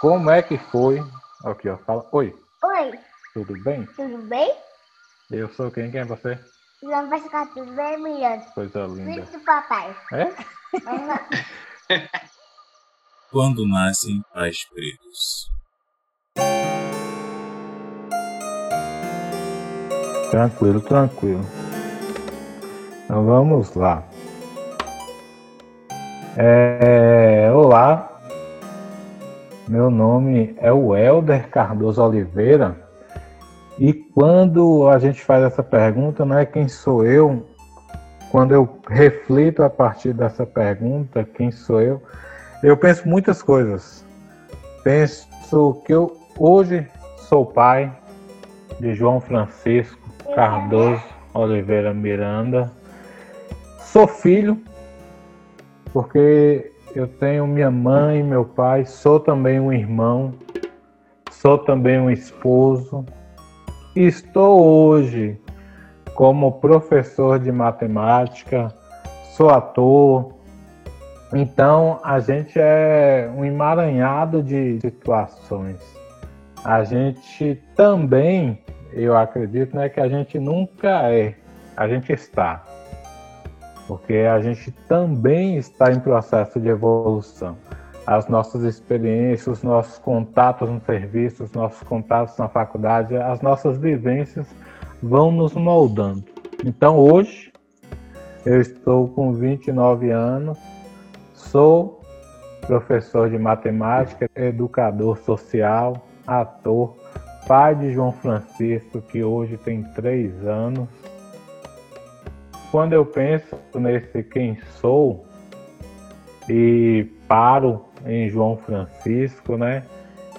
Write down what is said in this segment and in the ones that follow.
como é que foi? Aqui, ó, fala. Oi, Oi, tudo bem? tudo bem? Eu sou quem? Quem é você? Não vai ficar tudo bem, Miranda? Coisa linda. Filho do papai. É? Quando nascem pais pretos. Tranquilo, tranquilo. Então vamos lá. É, olá, meu nome é o Helder Cardoso Oliveira e quando a gente faz essa pergunta, não é quem sou eu, quando eu reflito a partir dessa pergunta, quem sou eu, eu penso muitas coisas. Penso que eu hoje sou pai de João Francisco Cardoso Oliveira Miranda. Sou filho, porque eu tenho minha mãe, meu pai, sou também um irmão, sou também um esposo. Estou hoje como professor de matemática, sou ator. Então a gente é um emaranhado de situações. A gente também eu acredito né, que a gente nunca é, a gente está. Porque a gente também está em processo de evolução. As nossas experiências, os nossos contatos no serviço, os nossos contatos na faculdade, as nossas vivências vão nos moldando. Então hoje eu estou com 29 anos, sou professor de matemática, educador social, ator, pai de João Francisco, que hoje tem três anos. Quando eu penso nesse quem sou e paro em João Francisco, né?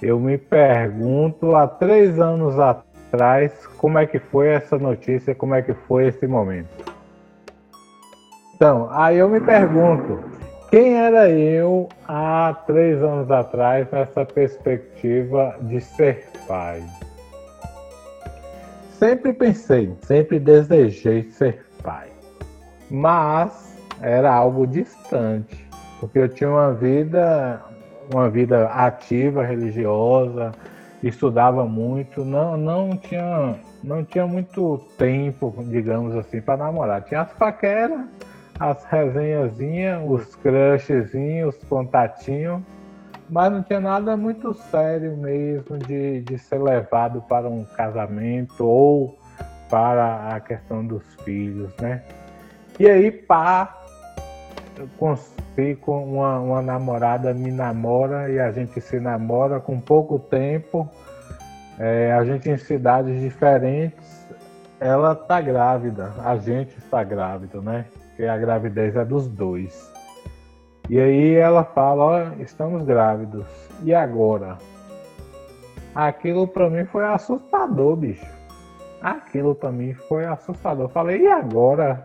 Eu me pergunto há três anos atrás como é que foi essa notícia, como é que foi esse momento. Então, aí eu me pergunto, quem era eu há três anos atrás nessa perspectiva de ser pai? Sempre pensei, sempre desejei ser pai, mas era algo distante, porque eu tinha uma vida, uma vida ativa, religiosa, estudava muito, não, não tinha, não tinha muito tempo, digamos assim, para namorar. Tinha as paqueras, as resenhazinhas, os crushzinhos, os contatinhos, mas não tinha nada muito sério mesmo de, de ser levado para um casamento ou para a questão dos filhos, né? E aí, pá, eu consigo uma, uma namorada me namora e a gente se namora com pouco tempo, é, a gente em cidades diferentes, ela tá grávida, a gente está grávida, né? Porque a gravidez é dos dois. E aí ela fala, ó, estamos grávidos. E agora? Aquilo para mim foi assustador, bicho. Aquilo para mim foi assustador. Eu falei, e agora?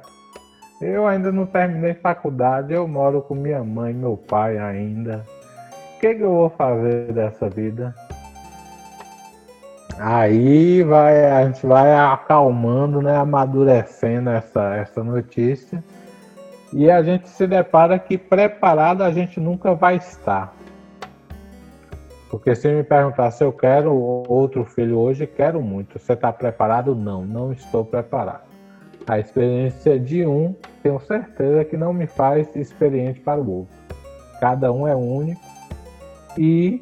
Eu ainda não terminei faculdade, eu moro com minha mãe, meu pai ainda. O que, que eu vou fazer dessa vida? Aí vai, a gente vai acalmando, né, amadurecendo essa, essa notícia. E a gente se depara que preparado a gente nunca vai estar. Porque se me perguntar se eu quero outro filho hoje, quero muito. Você está preparado? Não, não estou preparado. A experiência de um, tenho certeza que não me faz experiente para o outro. Cada um é único e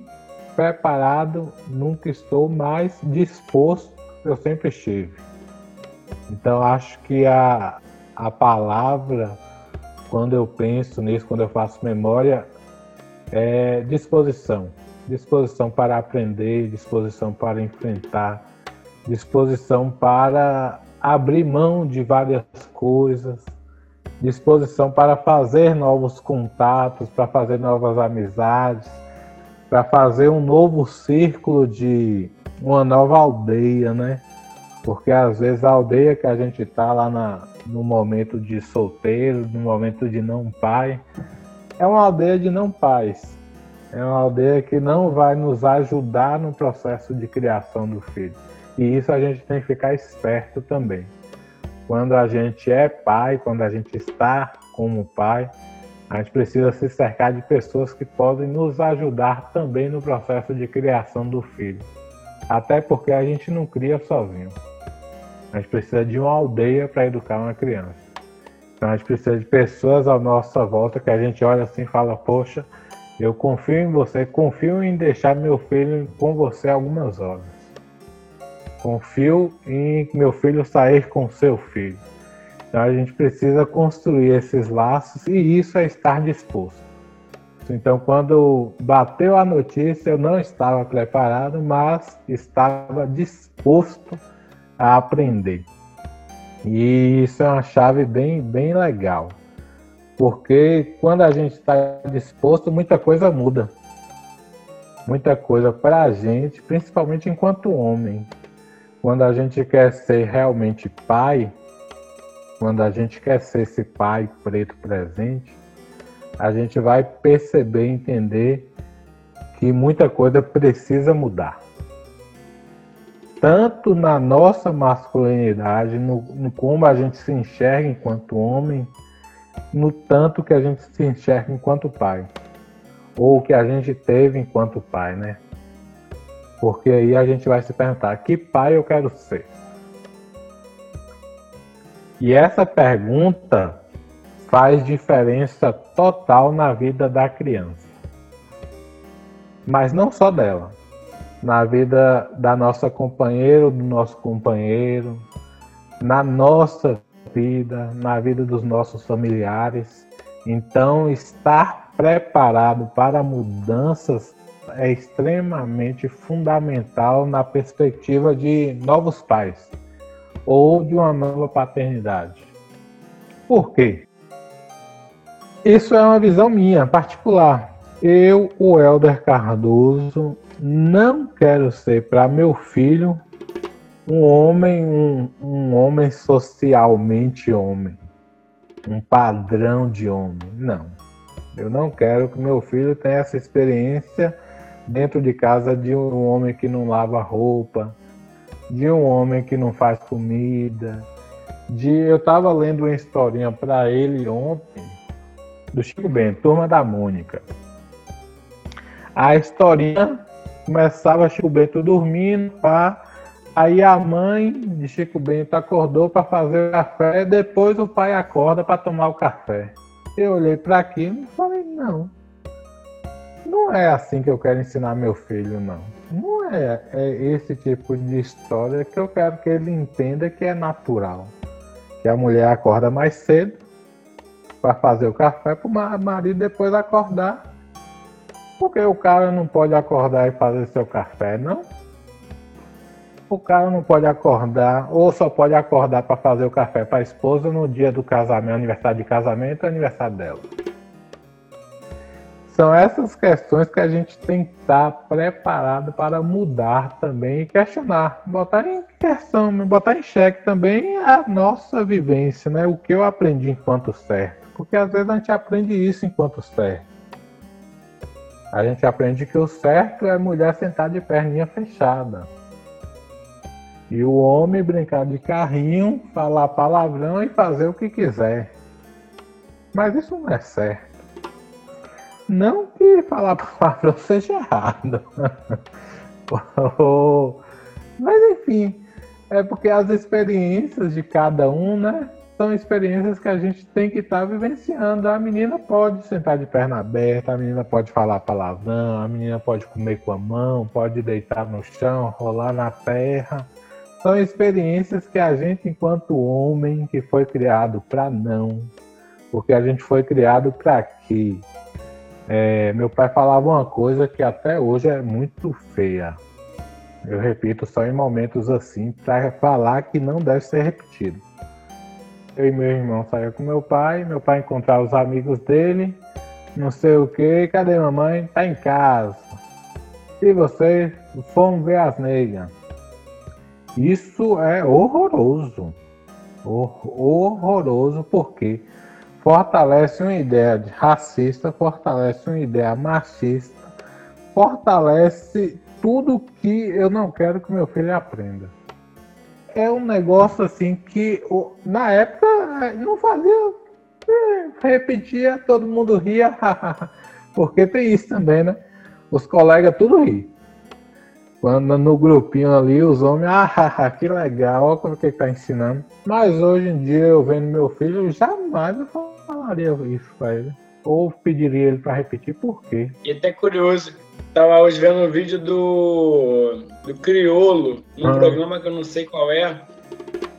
preparado nunca estou, mais disposto eu sempre estive. Então acho que a, a palavra quando eu penso nisso, quando eu faço memória, é disposição. Disposição para aprender, disposição para enfrentar, disposição para abrir mão de várias coisas, disposição para fazer novos contatos, para fazer novas amizades, para fazer um novo círculo de uma nova aldeia, né? Porque às vezes a aldeia que a gente está lá na, no momento de solteiro, no momento de não pai, é uma aldeia de não pais. É uma aldeia que não vai nos ajudar no processo de criação do filho. E isso a gente tem que ficar esperto também. Quando a gente é pai, quando a gente está como pai, A gente precisa se cercar de pessoas que podem nos ajudar também no processo de criação do filho. Até porque a gente não cria sozinho. A gente precisa de uma aldeia para educar uma criança. Então a gente precisa de pessoas à nossa volta que a gente olha assim e fala: Poxa, eu confio em você, confio em deixar meu filho com você algumas horas. Confio em meu filho sair com seu filho. Então a gente precisa construir esses laços e isso é estar disposto. Então, quando bateu a notícia, eu não estava preparado, mas estava disposto a aprender. E isso é uma chave bem, bem legal, porque quando a gente está disposto, muita coisa muda. Muita coisa para a gente, principalmente enquanto homem. Quando a gente quer ser realmente pai, quando a gente quer ser esse pai preto presente, a gente vai perceber, entender que muita coisa precisa mudar. Tanto na nossa masculinidade, no, no como a gente se enxerga enquanto homem, no tanto que a gente se enxerga enquanto pai. Ou que a gente teve enquanto pai, né? Porque aí a gente vai se perguntar: que pai eu quero ser? E essa pergunta faz diferença total na vida da criança. Mas não só dela, na vida da nossa companheira, do nosso companheiro, na nossa vida, na vida dos nossos familiares. Então, estar preparado para mudanças é extremamente fundamental na perspectiva de novos pais ou de uma nova paternidade. Por quê? Isso é uma visão minha, particular. Eu, o Helder Cardoso, não quero ser para meu filho um homem, um, um homem socialmente homem, um padrão de homem. Não. Eu não quero que meu filho tenha essa experiência dentro de casa de um homem que não lava roupa, de um homem que não faz comida. De eu estava lendo uma historinha para ele ontem do Chico Bento, Turma da Mônica. A historinha começava Chico Bento dormindo, pá, aí a mãe de Chico Bento acordou para fazer o café, depois o pai acorda para tomar o café. Eu olhei para aquilo e falei, não, não é assim que eu quero ensinar meu filho, não. Não é, é esse tipo de história que eu quero que ele entenda que é natural. Que a mulher acorda mais cedo para fazer o café para o marido depois acordar. Porque o cara não pode acordar e fazer seu café, não? O cara não pode acordar, ou só pode acordar para fazer o café para a esposa no dia do casamento, aniversário de casamento, aniversário dela. São essas questões que a gente tem que estar preparado para mudar também e questionar, botar em questão, botar em xeque também a nossa vivência, né? O que eu aprendi enquanto certo. Porque às vezes a gente aprende isso enquanto certo. A gente aprende que o certo é mulher sentar de perninha fechada. E o homem brincar de carrinho, falar palavrão e fazer o que quiser. Mas isso não é certo. Não que falar palavrão seja errado. Mas enfim, é porque as experiências de cada um, né? São experiências que a gente tem que estar tá vivenciando. A menina pode sentar de perna aberta, a menina pode falar palavrão, a menina pode comer com a mão, pode deitar no chão, rolar na terra. São experiências que a gente, enquanto homem que foi criado para não, porque a gente foi criado para quê? É, meu pai falava uma coisa que até hoje é muito feia. Eu repito só em momentos assim para falar que não deve ser repetido. Eu e meu irmão saímos com meu pai, meu pai encontrava os amigos dele, não sei o que, cadê mamãe? Tá em casa. E vocês fomos ver as negras. Isso é horroroso. Horroroso porque fortalece uma ideia de racista, fortalece uma ideia machista, fortalece tudo que eu não quero que meu filho aprenda. É um negócio assim que na época não fazia repetia, todo mundo ria, porque tem isso também, né? Os colegas tudo ri. Quando no grupinho ali, os homens, ah, que legal, olha como que ele tá ensinando. Mas hoje em dia, eu vendo meu filho, jamais eu falaria isso pra ele. Ou pediria ele para repetir, por quê? E até curioso, tava hoje vendo um vídeo do, do Criolo, num ah. programa que eu não sei qual é,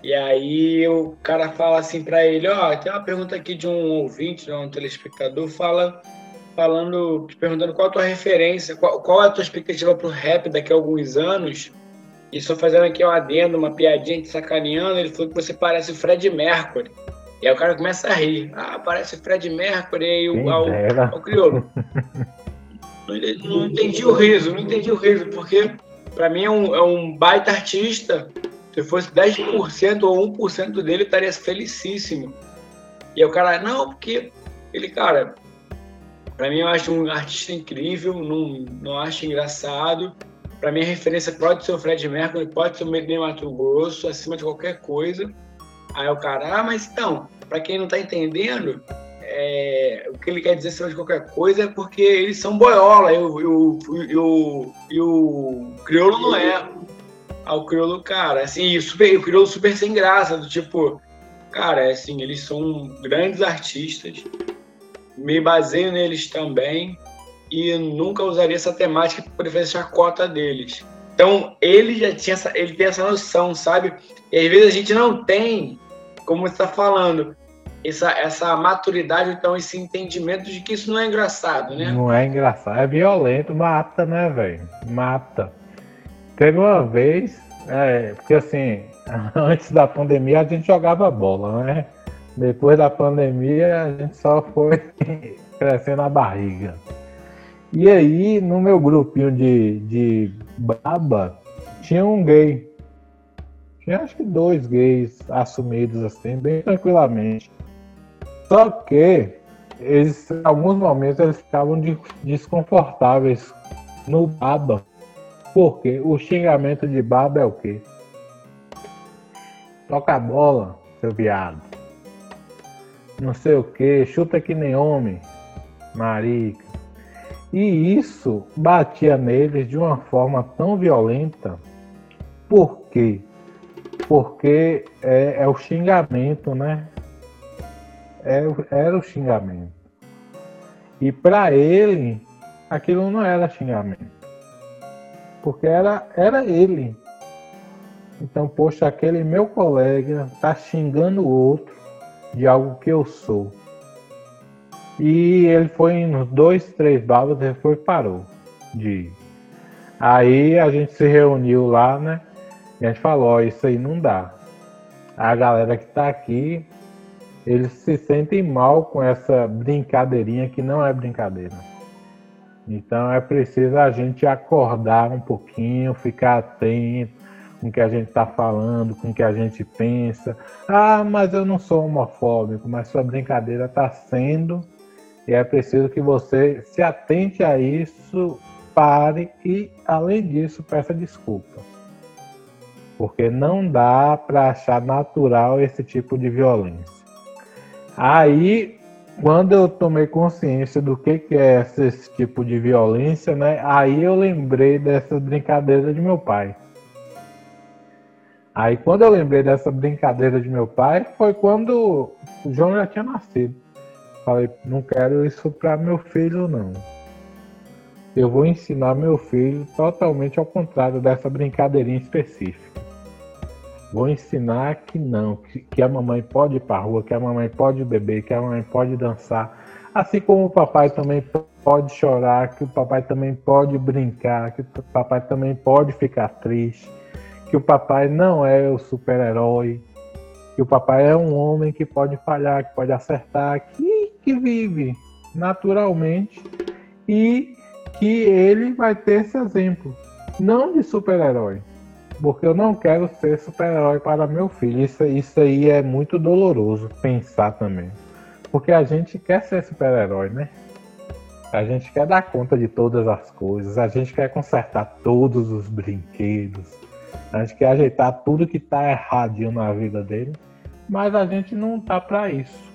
e aí o cara fala assim para ele, ó, oh, tem uma pergunta aqui de um ouvinte, de um telespectador, fala, falando, perguntando qual a tua referência, qual, qual é a tua expectativa pro rap daqui a alguns anos. E só fazendo aqui um adendo, uma piadinha te sacaneando, ele falou que você parece o Fred Mercury. E aí o cara começa a rir. Ah, parece o Fred Mercury e o, ao, ao crioulo. não, não entendi o riso, não entendi o riso, porque para mim é um, é um baita artista, se fosse 10% ou 1% dele, estaria felicíssimo. E aí o cara, não, porque ele, cara, para mim eu acho um artista incrível, não, não acho engraçado. Para mim a referência pode ser o Fred Mercury, pode ser o Ney Mato Grosso, acima de qualquer coisa. Aí o cara, ah, mas então, para quem não tá entendendo, é, o que ele quer dizer acima de qualquer coisa é porque eles são boiola e o, o, o, crioulo não é ao crioulo, cara, assim, super, o crioulo super sem graça, do tipo, cara, assim, eles são grandes artistas, me baseio neles também e nunca usaria essa temática para poder fazer chacota deles. Então, ele já tinha essa, ele tem essa noção, sabe? E às vezes a gente não tem, como você está falando, essa, essa maturidade, então, esse entendimento de que isso não é engraçado, né? Não é engraçado, é violento, mata, né, velho? Mata. Teve uma vez, é, porque assim, antes da pandemia a gente jogava bola, né? Depois da pandemia a gente só foi crescendo a barriga. E aí, no meu grupinho de, de baba, tinha um gay. Tinha acho que dois gays assumidos assim, bem tranquilamente. Só que eles, em alguns momentos eles ficavam desconfortáveis no baba porque o xingamento de baba é o quê? Toca a bola, seu viado. Não sei o que, chuta que nem homem, marica. E isso batia neles de uma forma tão violenta. Por quê? Porque é, é o xingamento, né? É, era o xingamento. E para ele, aquilo não era xingamento porque era, era ele. Então, poxa, aquele meu colega tá xingando o outro de algo que eu sou. E ele foi nos dois, três babas, depois parou de ir. Aí a gente se reuniu lá, né? E a gente falou, ó, isso aí não dá. A galera que tá aqui, eles se sentem mal com essa brincadeirinha que não é brincadeira. Então é preciso a gente acordar um pouquinho, ficar atento com o que a gente está falando, com o que a gente pensa. Ah, mas eu não sou homofóbico, mas sua brincadeira está sendo, e é preciso que você se atente a isso, pare e, além disso, peça desculpa. Porque não dá para achar natural esse tipo de violência. Aí quando eu tomei consciência do que, que é esse, esse, tipo de violência, né? Aí eu lembrei dessa brincadeira de meu pai. Aí quando eu lembrei dessa brincadeira de meu pai, foi quando o João já tinha nascido. Falei, não quero isso para meu filho não. Eu vou ensinar meu filho totalmente ao contrário dessa brincadeirinha específica. Vou ensinar que não, que, a mamãe pode ir para rua, que a mamãe pode beber, que a mamãe pode dançar, assim como o papai também pode chorar, que o papai também pode brincar, que o papai também pode ficar triste, que o papai não é o super-herói, que o papai é um homem que pode falhar, que pode acertar, que, que vive naturalmente e que ele vai ter esse exemplo, não de super-herói, porque eu não quero ser super-herói para meu filho. Isso, isso aí é muito doloroso pensar também. Porque a gente quer ser super-herói, né? A gente quer dar conta de todas as coisas, a gente quer consertar todos os brinquedos, a gente quer ajeitar tudo que está erradinho na vida dele, mas a gente não tá para isso.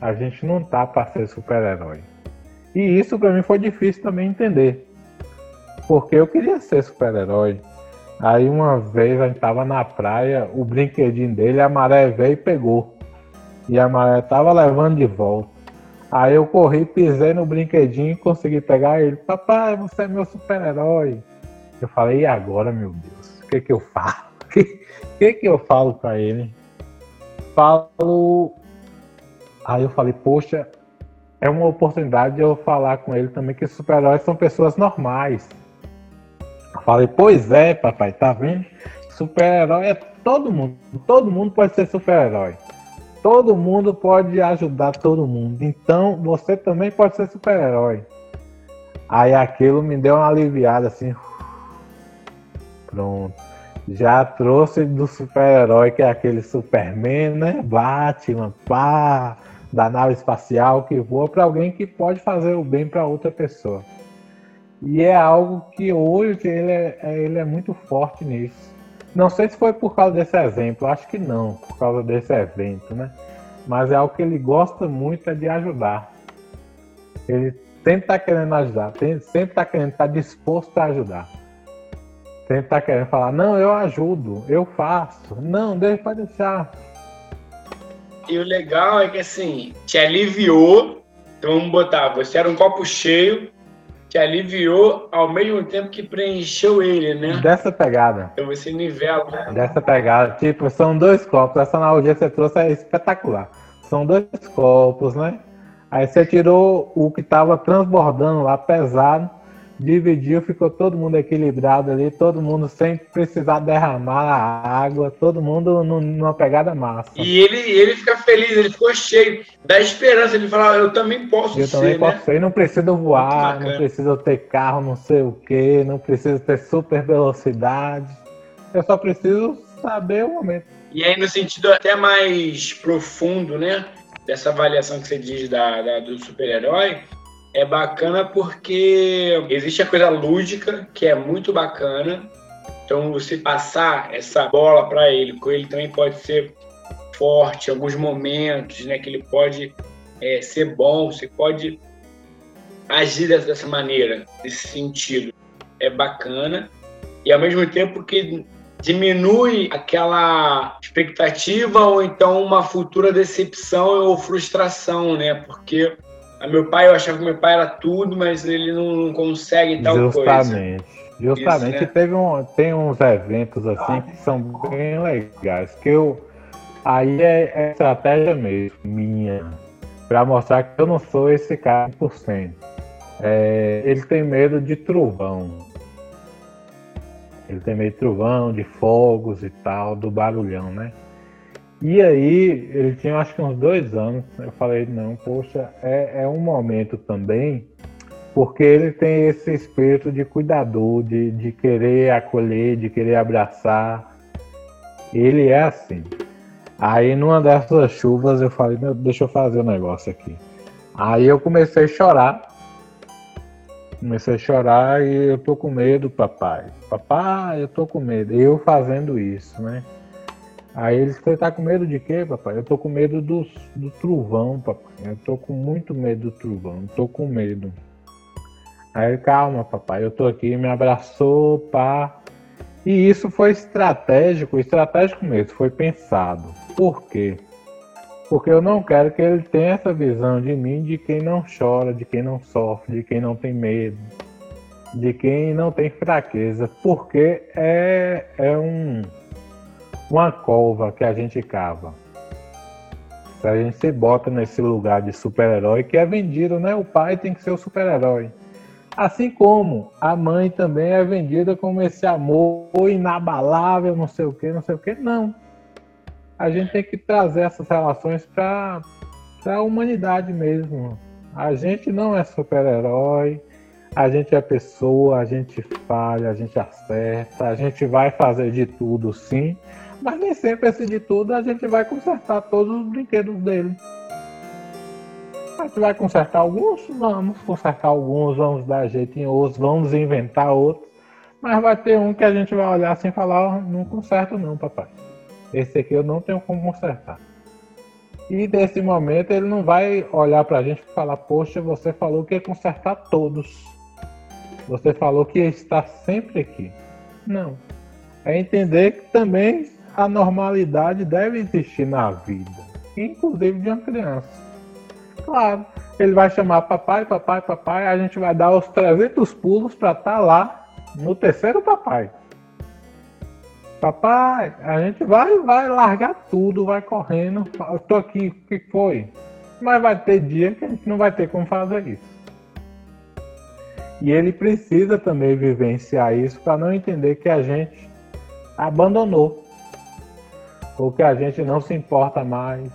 A gente não tá para ser super-herói. E isso para mim foi difícil também entender. Porque eu queria ser super-herói. Aí uma vez a gente tava na praia, o brinquedinho dele, a maré veio e pegou. E a maré tava levando de volta. Aí eu corri, pisei no brinquedinho e consegui pegar ele. Papai, você é meu super-herói. Eu falei, e agora, meu Deus? O que que eu faço? O que, que que eu falo para ele? Falo. Aí eu falei, poxa, é uma oportunidade de eu falar com ele também que super-heróis são pessoas normais. Eu falei, pois é, papai, tá vendo? Super-herói é todo mundo. Todo mundo pode ser super-herói. Todo mundo pode ajudar todo mundo. Então você também pode ser super-herói. Aí aquilo me deu uma aliviada assim. Pronto. Já trouxe do super-herói, que é aquele Superman, né? Batman, pá da nave espacial que voa para alguém que pode fazer o bem para outra pessoa. E é algo que hoje ele é, é, ele é muito forte nisso. Não sei se foi por causa desse exemplo, acho que não, por causa desse evento, né? Mas é algo que ele gosta muito é de ajudar. Ele sempre está querendo ajudar, sempre está querendo estar tá disposto a ajudar. Sempre está querendo falar, não, eu ajudo, eu faço. Não, deixa para deixar. E o legal é que assim, te aliviou. Então vamos botar, você era um copo cheio, te aliviou ao mesmo tempo que preencheu ele, né? Dessa pegada. Então você nivela. Dessa pegada. Tipo, são dois copos. Essa analogia que você trouxe é espetacular. São dois copos, né? Aí você tirou o que estava transbordando lá, pesado, dividiu, ficou todo mundo equilibrado ali, todo mundo sem precisar derramar a água, todo mundo numa pegada massa. E ele, ele fica feliz, ele ficou cheio da esperança, ele fala, eu também posso eu ser, também né? posso ser, não preciso voar, não preciso ter carro, não sei o que, não preciso ter super velocidade, eu só preciso saber o momento. E aí no sentido até mais profundo, né, dessa avaliação que você diz da, da do super-herói, é bacana porque existe a coisa lúdica, que é muito bacana. Então, você passar essa bola para ele, com ele também pode ser forte alguns momentos, né? Que ele pode é, ser bom, você pode agir dessa maneira, nesse sentido. É bacana. E ao mesmo tempo que diminui aquela expectativa ou então uma futura decepção ou frustração, né? Porque meu pai, eu achava que meu pai era tudo, mas ele não consegue tal Justamente. coisa. Justamente. Justamente. Isso, né? teve um, tem uns eventos assim que são bem legais. Que eu. Aí é, é estratégia mesmo, minha. Pra mostrar que eu não sou esse cara 100%. É, ele tem medo de trovão. Ele tem medo de trovão, de fogos e tal, do barulhão, né? E aí, ele tinha acho que uns dois anos. Eu falei, não, poxa, é, é um momento também, porque ele tem esse espírito de cuidador, de, de querer acolher, de querer abraçar. Ele é assim. Aí, numa dessas chuvas, eu falei, deixa eu fazer um negócio aqui. Aí eu comecei a chorar. Comecei a chorar e eu tô com medo, papai. Papai, eu tô com medo. Eu fazendo isso, né? Aí ele você tá com medo de quê, papai? Eu tô com medo do, do trovão, papai. Eu tô com muito medo do trovão. tô com medo. Aí calma, papai. Eu tô aqui, me abraçou, pá. E isso foi estratégico, estratégico mesmo, foi pensado. Por quê? Porque eu não quero que ele tenha essa visão de mim de quem não chora, de quem não sofre, de quem não tem medo, de quem não tem fraqueza. Porque é, é um uma cova que a gente cava. A gente se bota nesse lugar de super-herói que é vendido, né? O pai tem que ser o super-herói. Assim como a mãe também é vendida como esse amor inabalável, não sei o que, não sei o que. Não. A gente tem que trazer essas relações para a humanidade mesmo. A gente não é super-herói, a gente é pessoa, a gente falha, a gente acerta, a gente vai fazer de tudo sim, mas nem sempre, esse de tudo, a gente vai consertar todos os brinquedos dele. A gente vai consertar alguns? Vamos consertar alguns, vamos dar jeito em outros, vamos inventar outros. Mas vai ter um que a gente vai olhar assim e falar, não conserto não, papai. Esse aqui eu não tenho como consertar. E nesse momento ele não vai olhar pra gente e falar, poxa, você falou que ia consertar todos. Você falou que ia estar sempre aqui. Não. É entender que também a normalidade deve existir na vida, inclusive de uma criança. Claro, ele vai chamar papai, papai, papai, a gente vai dar os 300 pulos para estar tá lá no terceiro papai. Papai, a gente vai, vai largar tudo, vai correndo. Eu tô aqui, o que foi? Mas vai ter dia que a gente não vai ter como fazer isso. E ele precisa também vivenciar isso para não entender que a gente abandonou. Ou que a gente não se importa mais.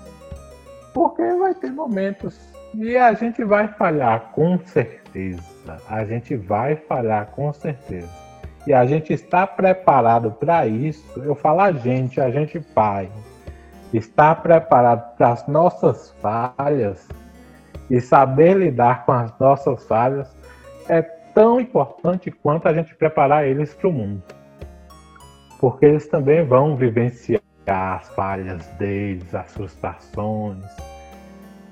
Porque vai ter momentos. E a gente vai falhar, com certeza. A gente vai falhar, com certeza e a gente está preparado para isso, eu falo a gente, a gente pai, está preparado para as nossas falhas e saber lidar com as nossas falhas é tão importante quanto a gente preparar eles para o mundo. Porque eles também vão vivenciar as falhas deles, as frustrações.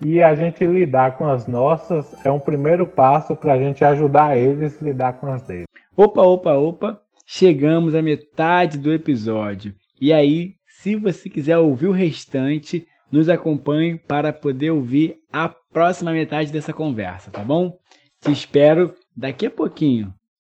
E a gente lidar com as nossas é um primeiro passo para a gente ajudar eles a lidar com as deles. Opa, opa, opa, chegamos à metade do episódio. E aí, se você quiser ouvir o restante, nos acompanhe para poder ouvir a próxima metade dessa conversa, tá bom? Te espero daqui a pouquinho.